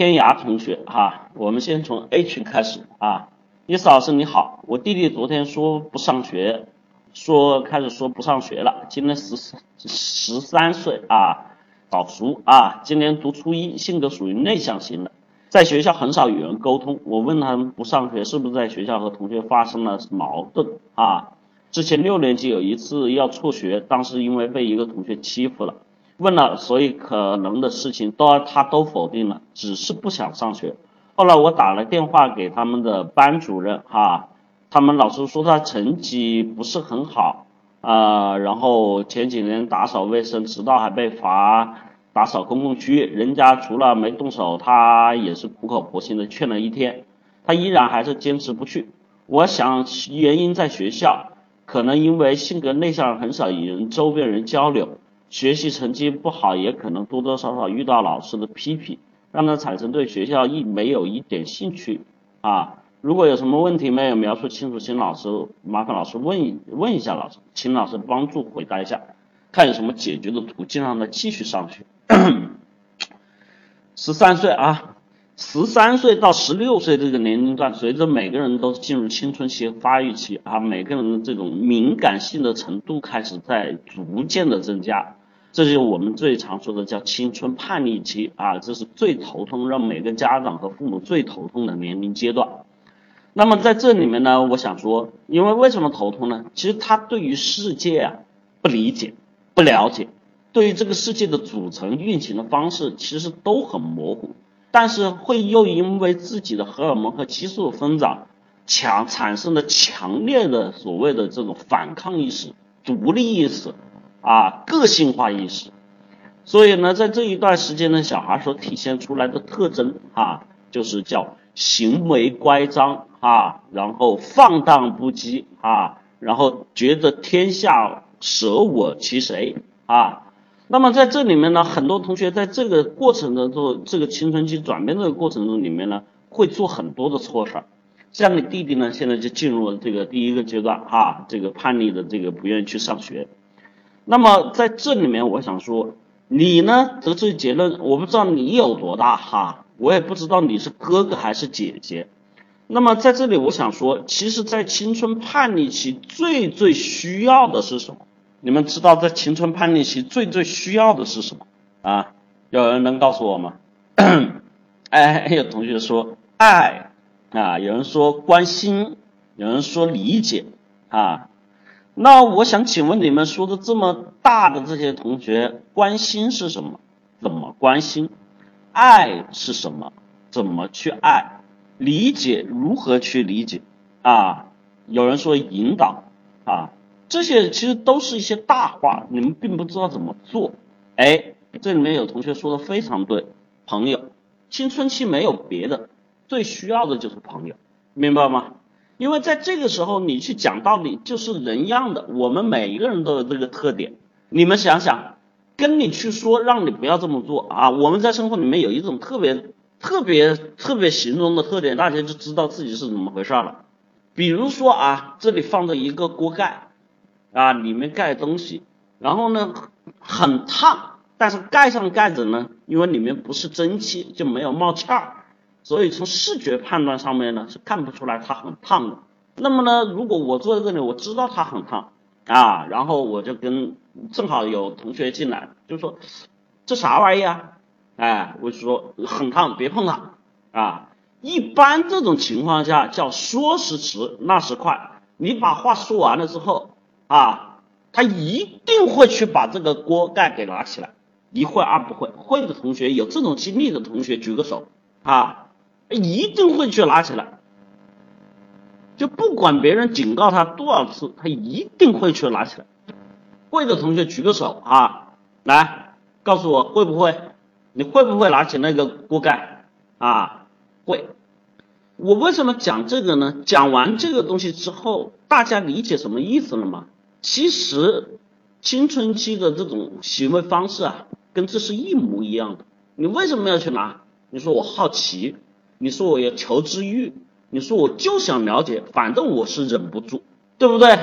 天涯同学哈，我们先从 A 群开始啊。伊斯老师你好，我弟弟昨天说不上学，说开始说不上学了。今年十十三岁啊，早熟啊，今年读初一，性格属于内向型的，在学校很少与人沟通。我问他们不上学是不是在学校和同学发生了矛盾啊？之前六年级有一次要辍学，当时因为被一个同学欺负了。问了，所以可能的事情都他都否定了，只是不想上学。后来我打了电话给他们的班主任，哈，他们老师说他成绩不是很好，啊，然后前几年打扫卫生迟到还被罚打扫公共区域，人家除了没动手，他也是苦口婆心的劝了一天，他依然还是坚持不去。我想原因在学校，可能因为性格内向，很少与人周边人交流。学习成绩不好，也可能多多少少遇到老师的批评，让他产生对学校一没有一点兴趣啊。如果有什么问题没有描述清楚，请老师麻烦老师问一问一下老师，请老师帮助回答一下，看有什么解决的途径让他继续上学。十三岁啊，十三岁到十六岁这个年龄段，随着每个人都进入青春期发育期啊，每个人的这种敏感性的程度开始在逐渐的增加。这就是我们最常说的叫青春叛逆期啊，这是最头痛，让每个家长和父母最头痛的年龄阶段。那么在这里面呢，我想说，因为为什么头痛呢？其实他对于世界啊不理解、不了解，对于这个世界的组成、运行的方式，其实都很模糊。但是会又因为自己的荷尔蒙和激素的增长，强产生了强烈的所谓的这种反抗意识、独立意识。啊，个性化意识，所以呢，在这一段时间呢，小孩所体现出来的特征啊，就是叫行为乖张啊，然后放荡不羁啊，然后觉得天下舍我其谁啊。那么在这里面呢，很多同学在这个过程的中，这个青春期转变这个过程中里面呢，会做很多的错事儿。像你弟弟呢，现在就进入了这个第一个阶段啊，这个叛逆的这个不愿意去上学。那么在这里面，我想说，你呢得出结论，我不知道你有多大哈，我也不知道你是哥哥还是姐姐。那么在这里，我想说，其实，在青春叛逆期最最需要的是什么？你们知道，在青春叛逆期最最需要的是什么啊？有人能告诉我吗？哎，有同学说爱啊，有人说关心，有人说理解啊。那我想请问你们说的这么大的这些同学，关心是什么？怎么关心？爱是什么？怎么去爱？理解如何去理解？啊，有人说引导啊，这些其实都是一些大话，你们并不知道怎么做。哎，这里面有同学说的非常对，朋友，青春期没有别的，最需要的就是朋友，明白吗？因为在这个时候，你去讲道理就是人样的。我们每一个人都有这个特点。你们想想，跟你去说让你不要这么做啊！我们在生活里面有一种特别、特别、特别形容的特点，大家就知道自己是怎么回事了。比如说啊，这里放着一个锅盖啊，里面盖东西，然后呢很烫，但是盖上盖子呢，因为里面不是蒸汽，就没有冒气儿。所以从视觉判断上面呢是看不出来它很烫的。那么呢，如果我坐在这里，我知道它很烫啊，然后我就跟正好有同学进来，就说这啥玩意啊？哎，我就说很烫，别碰它啊。一般这种情况下叫说时迟，那时快。你把话说完了之后啊，他一定会去把这个锅盖给拿起来。一会二不会，会的同学有这种经历的同学举个手啊。一定会去拿起来，就不管别人警告他多少次，他一定会去拿起来。会的同学举个手啊，来告诉我会不会？你会不会拿起那个锅盖啊？会。我为什么讲这个呢？讲完这个东西之后，大家理解什么意思了吗？其实青春期的这种行为方式啊，跟这是一模一样的。你为什么要去拿？你说我好奇。你说我要求知欲，你说我就想了解，反正我是忍不住，对不对？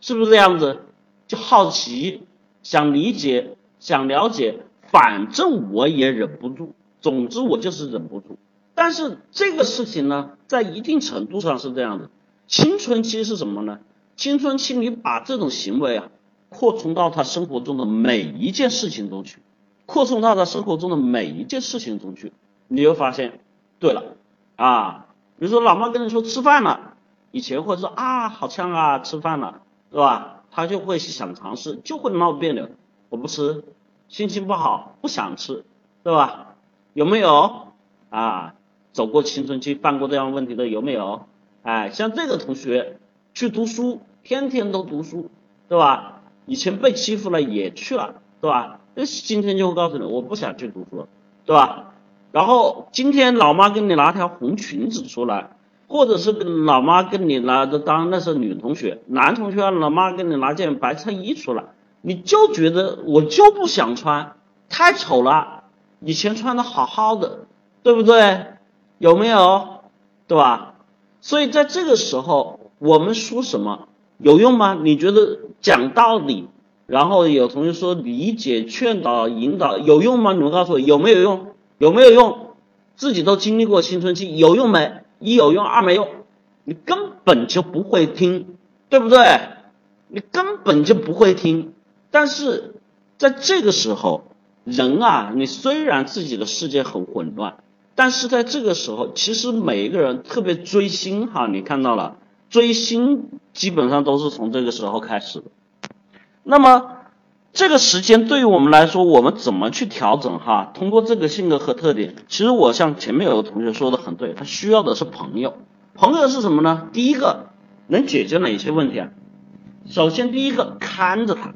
是不是这样子？就好奇，想理解，想了解，反正我也忍不住总之我就是忍不住。但是这个事情呢，在一定程度上是这样的。青春期是什么呢？青春期你把这种行为啊，扩充到他生活中的每一件事情中去，扩充到他生活中的每一件事情中去，你就发现，对了啊，比如说老妈跟你说吃饭了，以前会说啊好香啊吃饭了，是吧？他就会想尝试，就会闹别扭，我不吃，心情不好，不想吃，对吧？有没有啊？走过青春期，犯过这样问题的有没有？哎，像这个同学去读书，天天都读书，对吧？以前被欺负了也去了，对吧？那今天就会告诉你，我不想去读书了，对吧？然后今天老妈给你拿条红裙子出来，或者是老妈跟你拿的，当那是女同学，男同学老妈给你拿件白衬衣出来，你就觉得我就不想穿，太丑了，以前穿的好好的，对不对？有没有，对吧？所以在这个时候，我们说什么有用吗？你觉得讲道理，然后有同学说理解、劝导、引导有用吗？你们告诉我有没有用？有没有用？自己都经历过青春期，有用没？一有用，二没用，你根本就不会听，对不对？你根本就不会听。但是在这个时候，人啊，你虽然自己的世界很混乱。但是在这个时候，其实每一个人特别追星哈，你看到了，追星基本上都是从这个时候开始的。那么这个时间对于我们来说，我们怎么去调整哈？通过这个性格和特点，其实我像前面有个同学说的很对，他需要的是朋友。朋友是什么呢？第一个能解决哪些问题啊？首先第一个看着他，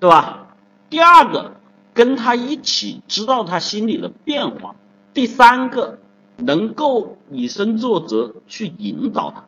对吧？第二个跟他一起知道他心里的变化。第三个，能够以身作则去引导他，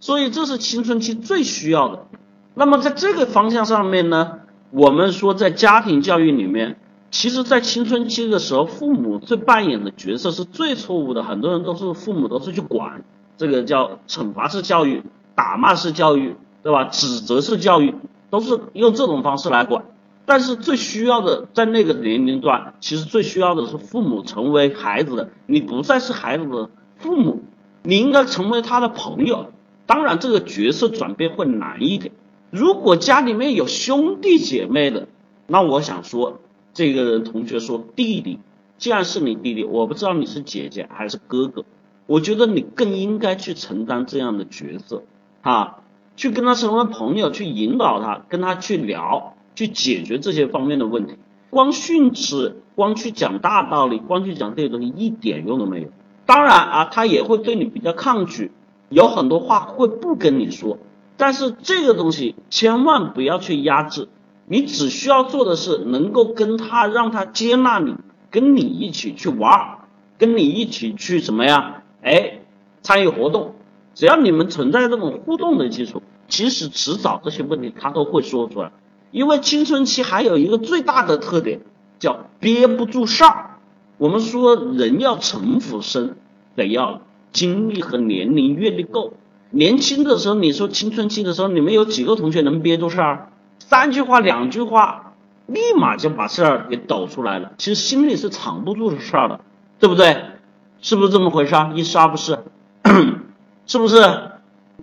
所以这是青春期最需要的。那么在这个方向上面呢，我们说在家庭教育里面，其实，在青春期的时候，父母最扮演的角色是最错误的。很多人都是父母都是去管，这个叫惩罚式教育、打骂式教育，对吧？指责式教育都是用这种方式来管。但是最需要的，在那个年龄段，其实最需要的是父母成为孩子的，你不再是孩子的父母，你应该成为他的朋友。当然，这个角色转变会难一点。如果家里面有兄弟姐妹的，那我想说，这个人同学说弟弟，既然是你弟弟，我不知道你是姐姐还是哥哥，我觉得你更应该去承担这样的角色，啊，去跟他成为朋友，去引导他，跟他去聊。去解决这些方面的问题，光训斥，光去讲大道理，光去讲这些东西一点用都没有。当然啊，他也会对你比较抗拒，有很多话会不跟你说。但是这个东西千万不要去压制，你只需要做的是能够跟他让他接纳你，跟你一起去玩，跟你一起去什么呀？哎，参与活动，只要你们存在这种互动的基础，其实迟早这些问题他都会说出来。因为青春期还有一个最大的特点，叫憋不住事儿。我们说人要城府深，得要经历和年龄阅历够。年轻的时候，你说青春期的时候，你们有几个同学能憋住事儿？三句话、两句话，立马就把事儿给抖出来了。其实心里是藏不住事儿的，对不对？是不是这么回事？一是二不是？是不是？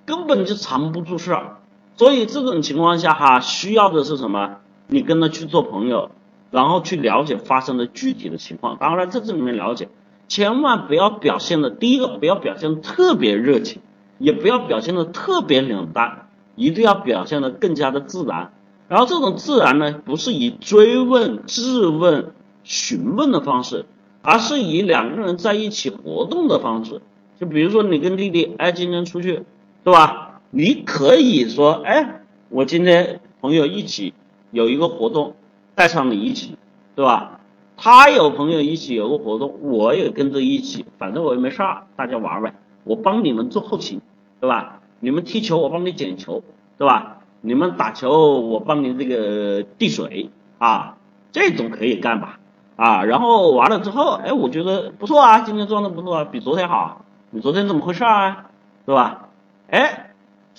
根本就藏不住事儿。所以这种情况下哈，需要的是什么？你跟他去做朋友，然后去了解发生的具体的情况。当然在这里面了解，千万不要表现的，第一个不要表现特别热情，也不要表现的特别冷淡，一定要表现的更加的自然。然后这种自然呢，不是以追问、质问、询问的方式，而是以两个人在一起活动的方式。就比如说你跟弟弟，哎，今天出去，对吧？你可以说，哎，我今天朋友一起有一个活动，带上你一起，对吧？他有朋友一起有个活动，我也跟着一起，反正我也没事儿，大家玩呗，我帮你们做后勤，对吧？你们踢球，我帮你捡球，对吧？你们打球，我帮你这个递水啊，这种可以干吧？啊，然后完了之后，哎，我觉得不错啊，今天状态不错啊，比昨天好。你昨天怎么回事啊？对吧？哎。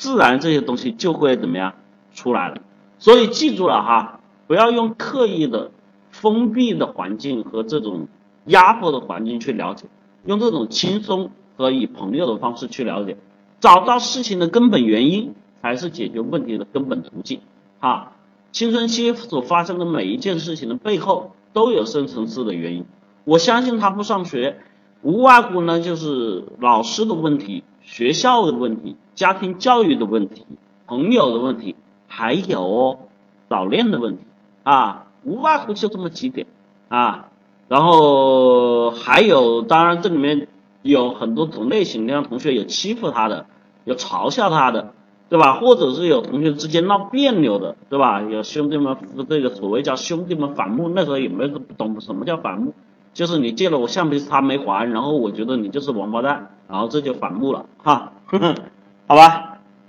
自然这些东西就会怎么样出来了，所以记住了哈，不要用刻意的封闭的环境和这种压迫的环境去了解，用这种轻松和以朋友的方式去了解，找到事情的根本原因，才是解决问题的根本途径。哈，青春期所发生的每一件事情的背后都有深层次的原因。我相信他不上学，无外乎呢就是老师的问题、学校的问题、家庭教育的问题、朋友的问题，还有早恋的问题啊，无外乎就这么几点啊。然后还有，当然这里面有很多种类型，像同学有欺负他的，有嘲笑他的，对吧？或者是有同学之间闹别扭的，对吧？有兄弟们这个所谓叫兄弟们反目，那时候也没有懂什么叫反目，就是你借了我橡皮擦没还，然后我觉得你就是王八蛋，然后这就反目了，哈，好吧。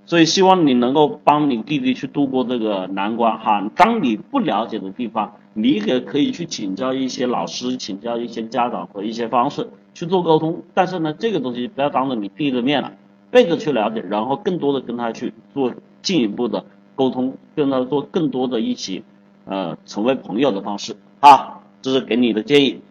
所以希望你能够帮你弟弟去度过这个难关哈。当你不了解的地方，你也可以去请教一些老师，请教一些家长和一些方式去做沟通。但是呢，这个东西不要当着你弟的面了，背着去了解，然后更多的跟他去做进一步的沟通，跟他做更多的一起呃成为朋友的方式啊。这是给你的建议。